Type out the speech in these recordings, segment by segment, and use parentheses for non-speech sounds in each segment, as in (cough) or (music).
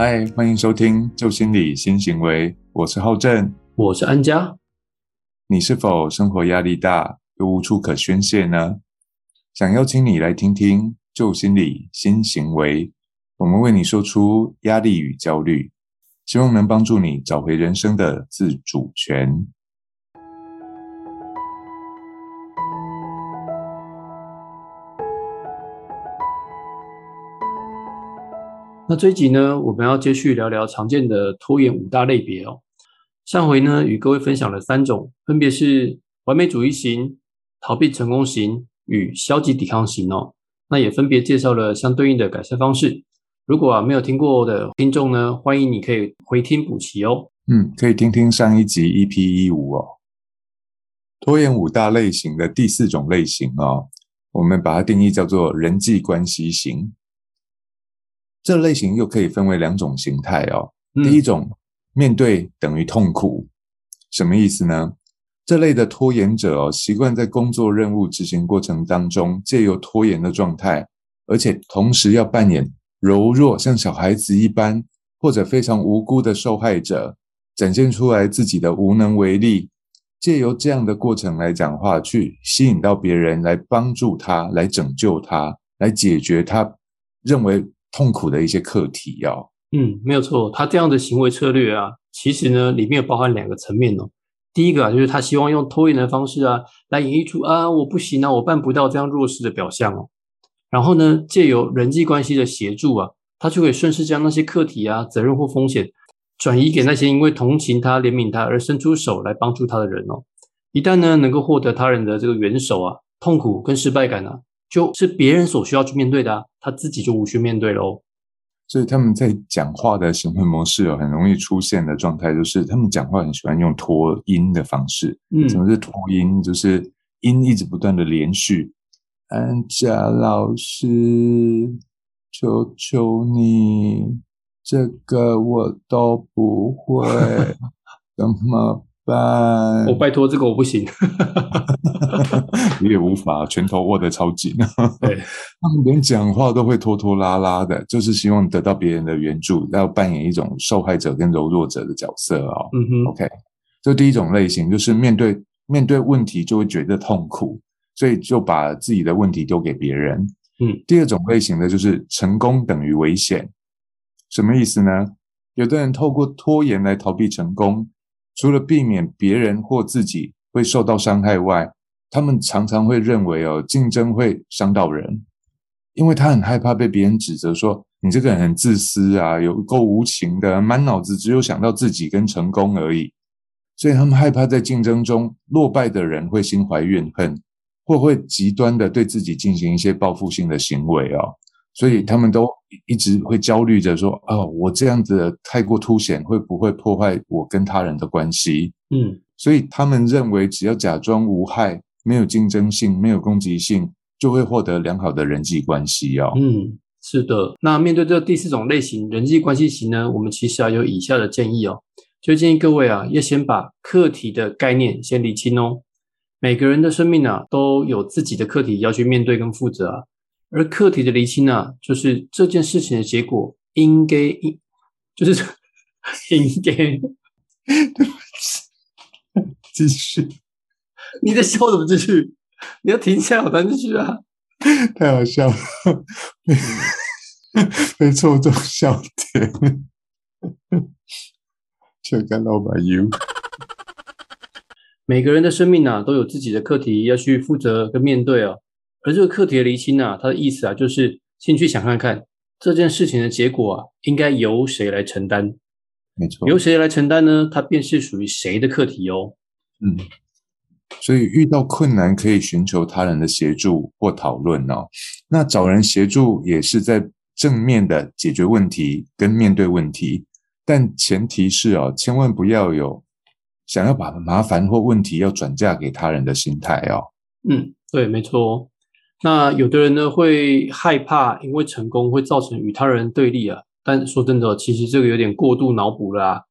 嗨，欢迎收听《旧心理新行为》，我是浩正，我是安佳。你是否生活压力大，又无处可宣泄呢？想邀请你来听听《旧心理新行为》，我们为你说出压力与焦虑，希望能帮助你找回人生的自主权。那这一集呢，我们要继续聊聊常见的拖延五大类别哦。上回呢，与各位分享了三种，分别是完美主义型、逃避成功型与消极抵抗型哦。那也分别介绍了相对应的改善方式。如果啊没有听过的听众呢，欢迎你可以回听补齐哦。嗯，可以听听上一集 EP 一五哦。拖延五大类型的第四种类型哦，我们把它定义叫做人际关系型。这类型又可以分为两种形态哦。第一种，面对等于痛苦，什么意思呢？这类的拖延者哦，习惯在工作任务执行过程当中，借由拖延的状态，而且同时要扮演柔弱，像小孩子一般，或者非常无辜的受害者，展现出来自己的无能为力，借由这样的过程来讲话，去吸引到别人来帮助他，来拯救他，来解决他认为。痛苦的一些课题哦。嗯，没有错，他这样的行为策略啊，其实呢里面有包含两个层面哦。第一个啊，就是他希望用拖延的方式啊，来演绎出啊我不行啊，我办不到这样弱势的表象哦。然后呢，借由人际关系的协助啊，他就可以顺势将那些课题啊、责任或风险转移给那些因为同情他、怜悯他而伸出手来帮助他的人哦。一旦呢能够获得他人的这个援手啊，痛苦跟失败感呢。就是别人所需要去面对的，他自己就无需面对喽。所以他们在讲话的行为模式哦，很容易出现的状态，就是他们讲话很喜欢用拖音的方式。嗯，什么是拖音？就是音一直不断的连续。安佳老师，求求你，这个我都不会，(laughs) 怎么？我拜托，这个我不行，(laughs) 你也无法，拳头握得超紧。对，(laughs) 他们连讲话都会拖拖拉拉的，就是希望得到别人的援助，要扮演一种受害者跟柔弱者的角色哦。嗯哼，OK，这第一种类型就是面对面对问题就会觉得痛苦，所以就把自己的问题丢给别人。嗯，第二种类型的就是成功等于危险，什么意思呢？有的人透过拖延来逃避成功。除了避免别人或自己会受到伤害外，他们常常会认为哦，竞争会伤到人，因为他很害怕被别人指责说你这个人很自私啊，有够无情的，满脑子只有想到自己跟成功而已。所以他们害怕在竞争中落败的人会心怀怨恨，或会极端的对自己进行一些报复性的行为哦。所以他们都一直会焦虑着说：“哦，我这样子太过凸显，会不会破坏我跟他人的关系？”嗯，所以他们认为只要假装无害、没有竞争性、没有攻击性，就会获得良好的人际关系哦。嗯，是的。那面对这第四种类型人际关系型呢，我们其实啊有以下的建议哦，就建议各位啊要先把课题的概念先理清哦。每个人的生命啊都有自己的课题要去面对跟负责啊。而课题的厘清呢，就是这件事情的结果应该应，就是 (laughs) 应该。对不起，继续。你在笑什么？继续，你要停下来，我继续啊！太好笑了，被 (laughs) 戳中笑点。就干老板 you。每个人的生命啊，都有自己的课题要去负责跟面对啊。而这个课题的厘清呢，它的意思啊，就是先去想看看这件事情的结果啊，应该由谁来承担？没错，由谁来承担呢？它便是属于谁的课题哦。嗯，所以遇到困难可以寻求他人的协助或讨论哦。那找人协助也是在正面的解决问题跟面对问题，但前提是哦，千万不要有想要把麻烦或问题要转嫁给他人的心态哦。嗯，对，没错。那有的人呢会害怕，因为成功会造成与他人对立啊。但说真的，其实这个有点过度脑补啦。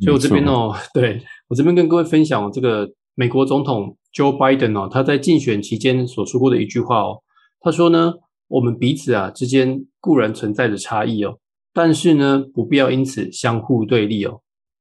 所以我这边哦，(laughs) 对我这边跟各位分享这个美国总统 Joe Biden 哦，他在竞选期间所说过的一句话哦。他说呢，我们彼此啊之间固然存在着差异哦，但是呢，不必要因此相互对立哦。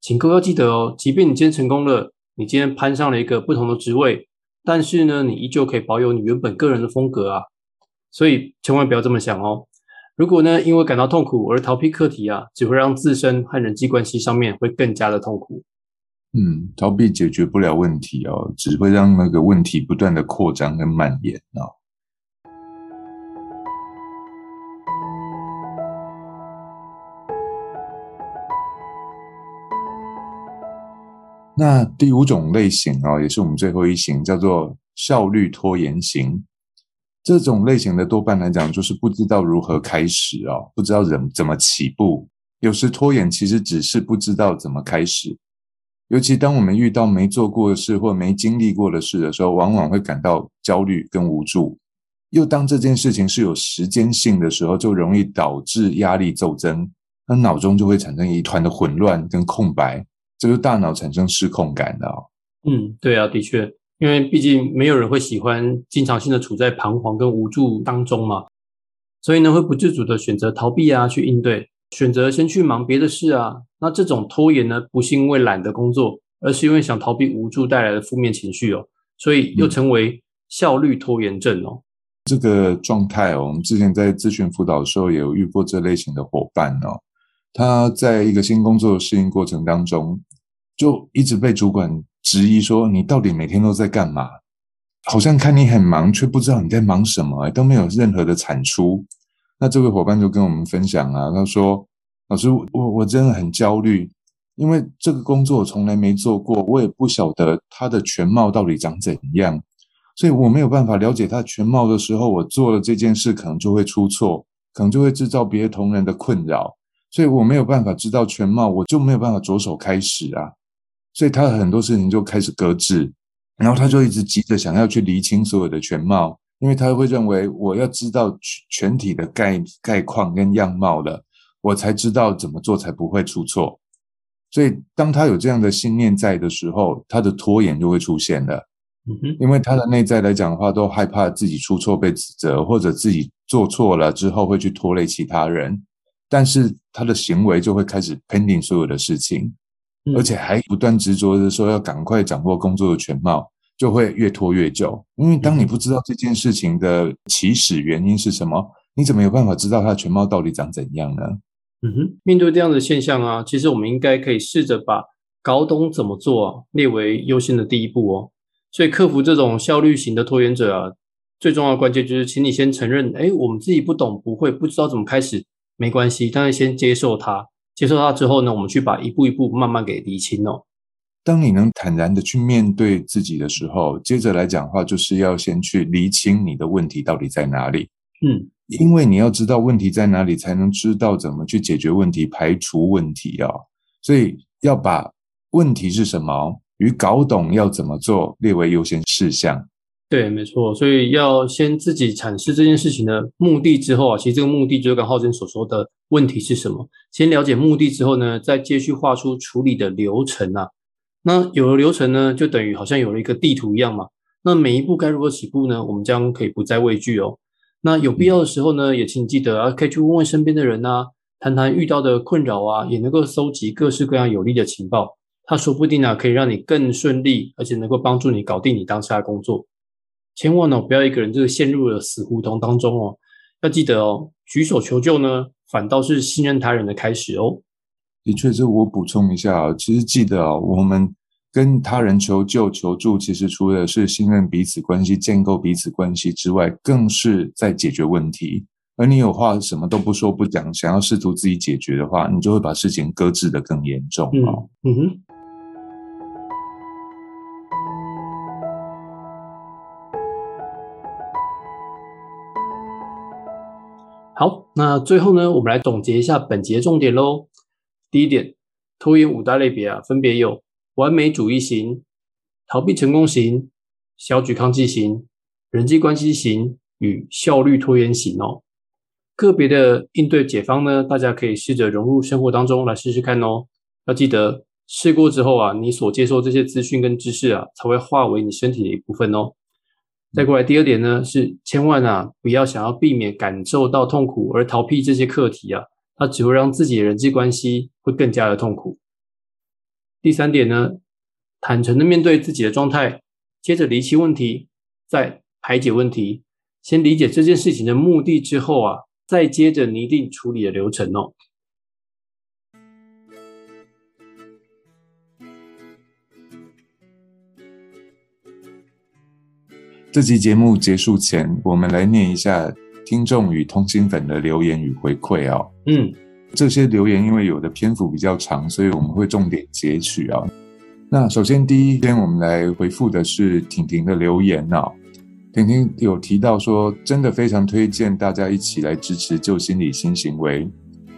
请各位要记得哦，即便你今天成功了，你今天攀上了一个不同的职位，但是呢，你依旧可以保有你原本个人的风格啊。所以千万不要这么想哦。如果呢，因为感到痛苦而逃避课题啊，只会让自身和人际关系上面会更加的痛苦。嗯，逃避解决不了问题哦，只会让那个问题不断的扩张跟蔓延哦。那第五种类型哦，也是我们最后一型，叫做效率拖延型。这种类型的多半来讲，就是不知道如何开始哦，不知道怎怎么起步。有时拖延其实只是不知道怎么开始。尤其当我们遇到没做过的事或没经历过的事的时候，往往会感到焦虑跟无助。又当这件事情是有时间性的时候，就容易导致压力骤增，那脑中就会产生一团的混乱跟空白。就是大脑产生失控感的哦。嗯，对啊，的确，因为毕竟没有人会喜欢经常性的处在彷徨跟无助当中嘛，所以呢，会不自主的选择逃避啊，去应对，选择先去忙别的事啊。那这种拖延呢，不是因为懒得工作，而是因为想逃避无助带来的负面情绪哦，所以又成为效率拖延症哦。这个状态哦，我们之前在咨询辅导的时候也有遇过这类型的伙伴哦，他在一个新工作的适应过程当中。就一直被主管质疑说：“你到底每天都在干嘛？好像看你很忙，却不知道你在忙什么，都没有任何的产出。”那这位伙伴就跟我们分享啊，他说：“老师，我我真的很焦虑，因为这个工作我从来没做过，我也不晓得它的全貌到底长怎样，所以我没有办法了解它全貌的时候，我做了这件事可能就会出错，可能就会制造别的同仁的困扰，所以我没有办法知道全貌，我就没有办法着手开始啊。”所以他很多事情就开始搁置，然后他就一直急着想要去厘清所有的全貌，因为他会认为我要知道全体的概概况跟样貌了，我才知道怎么做才不会出错。所以当他有这样的信念在的时候，他的拖延就会出现了。嗯哼，因为他的内在来讲的话，都害怕自己出错被指责，或者自己做错了之后会去拖累其他人，但是他的行为就会开始 pending 所有的事情。而且还不断执着的说要赶快掌握工作的全貌，就会越拖越久。因为当你不知道这件事情的起始原因是什么，你怎么有办法知道它的全貌到底长怎样呢？嗯哼，面对这样的现象啊，其实我们应该可以试着把搞懂怎么做列为优先的第一步哦。所以克服这种效率型的拖延者啊，最重要的关键就是，请你先承认，哎，我们自己不懂、不会、不知道怎么开始，没关系，但是先接受它。接受它之后呢，我们去把一步一步慢慢给理清哦。当你能坦然的去面对自己的时候，接着来讲话，就是要先去厘清你的问题到底在哪里。嗯，因为你要知道问题在哪里，才能知道怎么去解决问题、排除问题啊。所以要把问题是什么与搞懂要怎么做列为优先事项。对，没错，所以要先自己阐释这件事情的目的之后啊，其实这个目的就是刚浩真所说的问题是什么。先了解目的之后呢，再继续画出处理的流程啊。那有了流程呢，就等于好像有了一个地图一样嘛。那每一步该如何起步呢？我们将可以不再畏惧哦。那有必要的时候呢，也请记得啊，可以去问问身边的人啊，谈谈遇到的困扰啊，也能够搜集各式各样有利的情报。他说不定啊，可以让你更顺利，而且能够帮助你搞定你当下的工作。千万呢，不要一个人就是陷入了死胡同当中哦。要记得哦，举手求救呢，反倒是信任他人的开始哦。的确，这我补充一下啊，其实记得啊，我们跟他人求救求助，其实除了是信任彼此关系、建构彼此关系之外，更是在解决问题。而你有话什么都不说不讲，想要试图自己解决的话，你就会把事情搁置的更严重哦。嗯哼。好，那最后呢，我们来总结一下本节重点喽。第一点，拖延五大类别啊，分别有完美主义型、逃避成功型、小举抗拒型、人际关系型与效率拖延型哦。个别的应对解方呢，大家可以试着融入生活当中来试试看哦。要记得试过之后啊，你所接受这些资讯跟知识啊，才会化为你身体的一部分哦。再过来，第二点呢是千万啊不要想要避免感受到痛苦而逃避这些课题啊，它只会让自己的人际关系会更加的痛苦。第三点呢，坦诚的面对自己的状态，接着厘清问题，再排解问题。先理解这件事情的目的之后啊，再接着拟定处理的流程哦。这集节目结束前，我们来念一下听众与通心粉的留言与回馈哦。嗯。这些留言因为有的篇幅比较长，所以我们会重点截取啊。那首先第一篇我们来回复的是婷婷的留言啊。婷婷有提到说，真的非常推荐大家一起来支持旧心理新行为。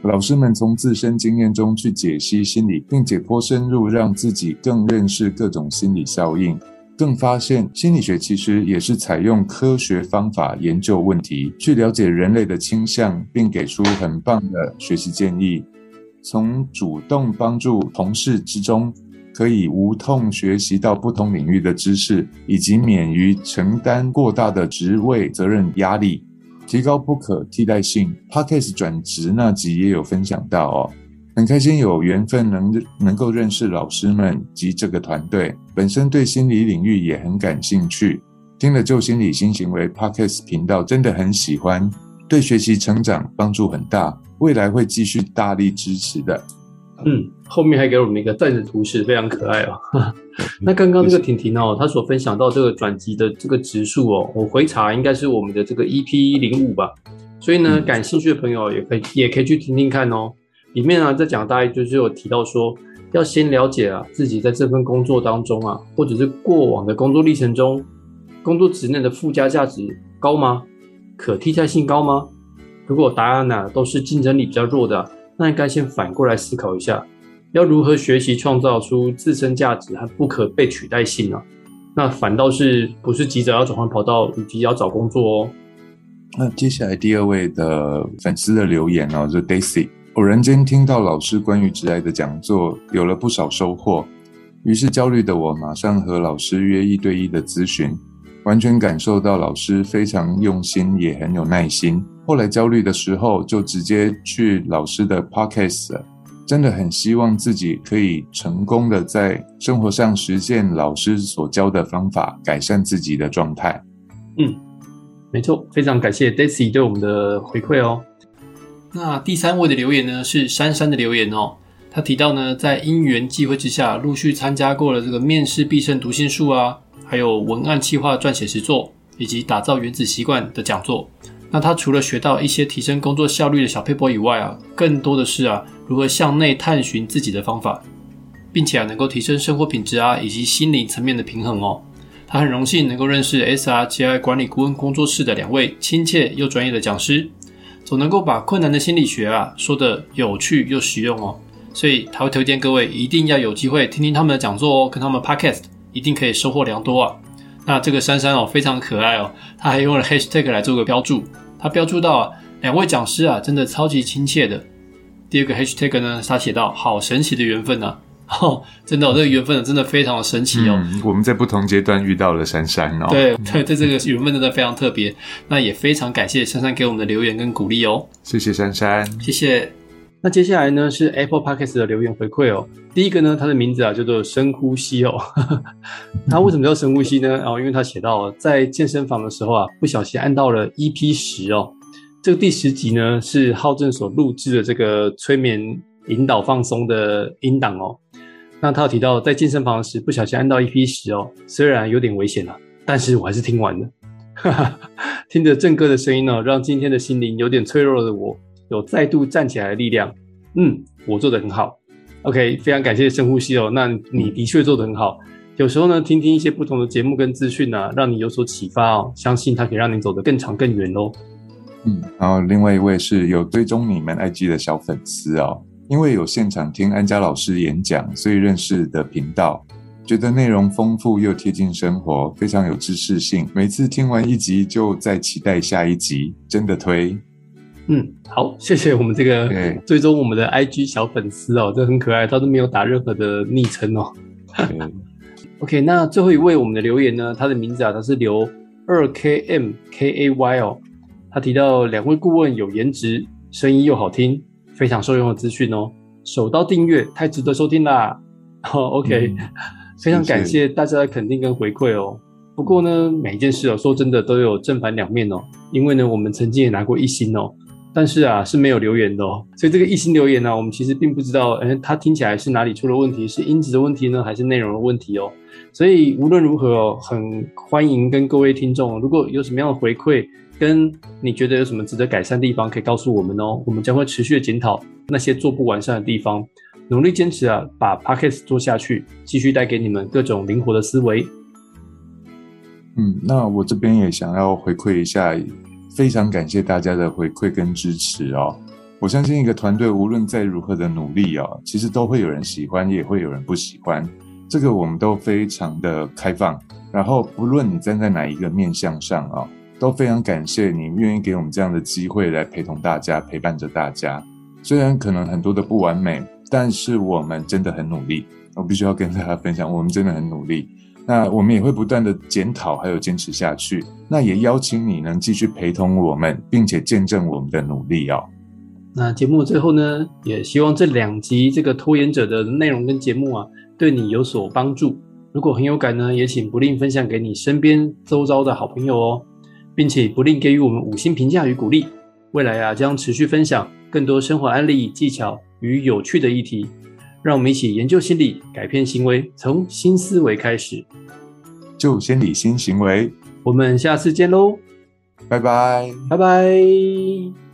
老师们从自身经验中去解析心理，并且颇深入，让自己更认识各种心理效应。更发现心理学其实也是采用科学方法研究问题，去了解人类的倾向，并给出很棒的学习建议。从主动帮助同事之中，可以无痛学习到不同领域的知识，以及免于承担过大的职位责任压力，提高不可替代性。Podcast 转职那集也有分享到哦。很开心有缘分能能够认识老师们及这个团队，本身对心理领域也很感兴趣。听了旧心理新行为 Podcast 频道，真的很喜欢，对学习成长帮助很大，未来会继续大力支持的。嗯，后面还给我们一个赞的图示，非常可爱哦。(laughs) 那刚刚这个婷婷哦，她所分享到这个转机的这个指数哦，我回查应该是我们的这个 EP 零五吧，所以呢，感兴趣的朋友也可以也可以去听听看哦。里面啊，在讲大概就是有提到说，要先了解啊自己在这份工作当中啊，或者是过往的工作历程中，工作职能的附加价值高吗？可替代性高吗？如果答案呢都是竞争力比较弱的，那应该先反过来思考一下，要如何学习创造出自身价值和不可被取代性呢？那反倒是不是急着要转换跑道以及要找工作哦？那接下来第二位的粉丝的留言哦，是 Daisy。偶然间听到老师关于直癌的讲座，有了不少收获。于是焦虑的我马上和老师约一对一的咨询，完全感受到老师非常用心，也很有耐心。后来焦虑的时候，就直接去老师的 podcast。真的很希望自己可以成功的在生活上实践老师所教的方法，改善自己的状态。嗯，没错，非常感谢 Daisy 对我们的回馈哦。那第三位的留言呢，是珊珊的留言哦。他提到呢，在因缘际会之下，陆续参加过了这个面试必胜读心术啊，还有文案企划撰写实作，以及打造原子习惯的讲座。那他除了学到一些提升工作效率的小配博以外啊，更多的是啊，如何向内探寻自己的方法，并且啊，能够提升生活品质啊，以及心理层面的平衡哦。他很荣幸能够认识 SRGI 管理顾问工作室的两位亲切又专业的讲师。总能够把困难的心理学啊说的有趣又实用哦，所以他会推荐各位一定要有机会听听他们的讲座哦，跟他们 podcast 一定可以收获良多啊。那这个珊珊哦非常可爱哦，他还用了 hashtag 来做个标注，他标注到啊两位讲师啊真的超级亲切的。第二个 hashtag 呢，他写到好神奇的缘分呐。哦，真的，这个缘分真的非常的神奇哦。我们在不同阶段遇到了珊珊哦。对对对，这个缘分真的非常特别。那也非常感谢珊珊给我们的留言跟鼓励哦。谢谢珊珊，谢谢。那接下来呢是 Apple Podcast 的留言回馈哦。第一个呢，它的名字啊叫做深呼吸哦。(laughs) 他为什么叫深呼吸呢？哦，因为他写到在健身房的时候啊，不小心按到了 EP 十哦。这个第十集呢是浩正所录制的这个催眠引导放松的音档哦。那他有提到，在健身房时不小心按到 EP 十哦，虽然有点危险了，但是我还是听完了。(laughs) 听着正哥的声音呢，让今天的心灵有点脆弱的我，有再度站起来的力量。嗯，我做的很好。OK，非常感谢深呼吸哦。那你的确做的很好。有时候呢，听听一些不同的节目跟资讯呢，让你有所启发哦，相信它可以让你走得更长更远哦。嗯，然后另外一位是有追踪你们 IG 的小粉丝哦。因为有现场听安家老师演讲，所以认识的频道，觉得内容丰富又贴近生活，非常有知识性。每次听完一集，就在期待下一集，真的推。嗯，好，谢谢我们这个追踪我们的 IG 小粉丝哦，这很可爱，他都没有打任何的昵称哦。(laughs) OK，那最后一位我们的留言呢，他的名字啊，他是留二 KMKAY 哦，他提到两位顾问有颜值，声音又好听。非常受用的资讯哦。手到订阅，太值得收听啦！好，(laughs) OK，非常感谢大家的肯定跟回馈哦。不过呢，每一件事哦，说真的都有正反两面哦。因为呢，我们曾经也拿过一星哦，但是啊是没有留言的哦。所以这个一星留言呢，我们其实并不知道，哎，它听起来是哪里出了问题，是音质的问题呢，还是内容的问题哦？所以无论如何哦，很欢迎跟各位听众，如果有什么样的回馈，跟你觉得有什么值得改善的地方，可以告诉我们哦。我们将会持续的检讨。那些做不完善的地方，努力坚持啊，把 Pockets 做下去，继续带给你们各种灵活的思维。嗯，那我这边也想要回馈一下，非常感谢大家的回馈跟支持哦。我相信一个团队无论再如何的努力哦，其实都会有人喜欢，也会有人不喜欢。这个我们都非常的开放，然后不论你站在哪一个面向上啊，都非常感谢你愿意给我们这样的机会来陪同大家，陪伴着大家。虽然可能很多的不完美，但是我们真的很努力。我必须要跟大家分享，我们真的很努力。那我们也会不断的检讨，还有坚持下去。那也邀请你能继续陪同我们，并且见证我们的努力哦。那节目最后呢，也希望这两集这个拖延者的内容跟节目啊，对你有所帮助。如果很有感呢，也请不吝分享给你身边周遭的好朋友哦，并且不吝给予我们五星评价与鼓励。未来啊，将持续分享。更多生活案例、技巧与有趣的议题，让我们一起研究心理，改变行为，从新思维开始，就先理新行为。我们下次见喽，拜拜，拜拜。